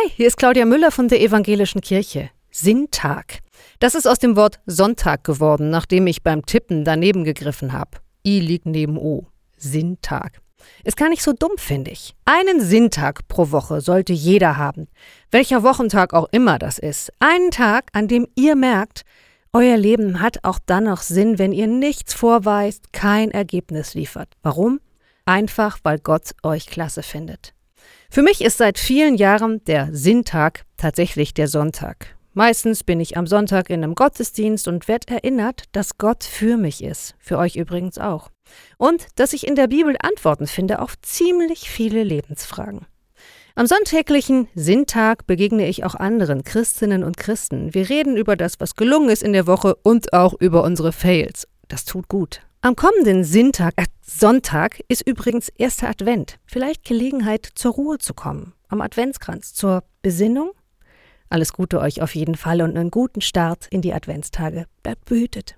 Hi, hier ist Claudia Müller von der Evangelischen Kirche. Sinntag. Das ist aus dem Wort Sonntag geworden, nachdem ich beim Tippen daneben gegriffen habe. I liegt neben O. Sinntag. Ist gar nicht so dumm, finde ich. Einen Sinntag pro Woche sollte jeder haben. Welcher Wochentag auch immer das ist. Einen Tag, an dem ihr merkt, euer Leben hat auch dann noch Sinn, wenn ihr nichts vorweist, kein Ergebnis liefert. Warum? Einfach, weil Gott euch klasse findet. Für mich ist seit vielen Jahren der Sinntag tatsächlich der Sonntag. Meistens bin ich am Sonntag in einem Gottesdienst und werde erinnert, dass Gott für mich ist, für euch übrigens auch. Und dass ich in der Bibel Antworten finde auf ziemlich viele Lebensfragen. Am sonntäglichen Sinntag begegne ich auch anderen Christinnen und Christen. Wir reden über das, was gelungen ist in der Woche und auch über unsere Fails. Das tut gut. Am kommenden Sinntag, äh, Sonntag ist übrigens erster Advent. Vielleicht Gelegenheit, zur Ruhe zu kommen. Am Adventskranz, zur Besinnung. Alles Gute euch auf jeden Fall und einen guten Start in die Adventstage. Bleibt behütet.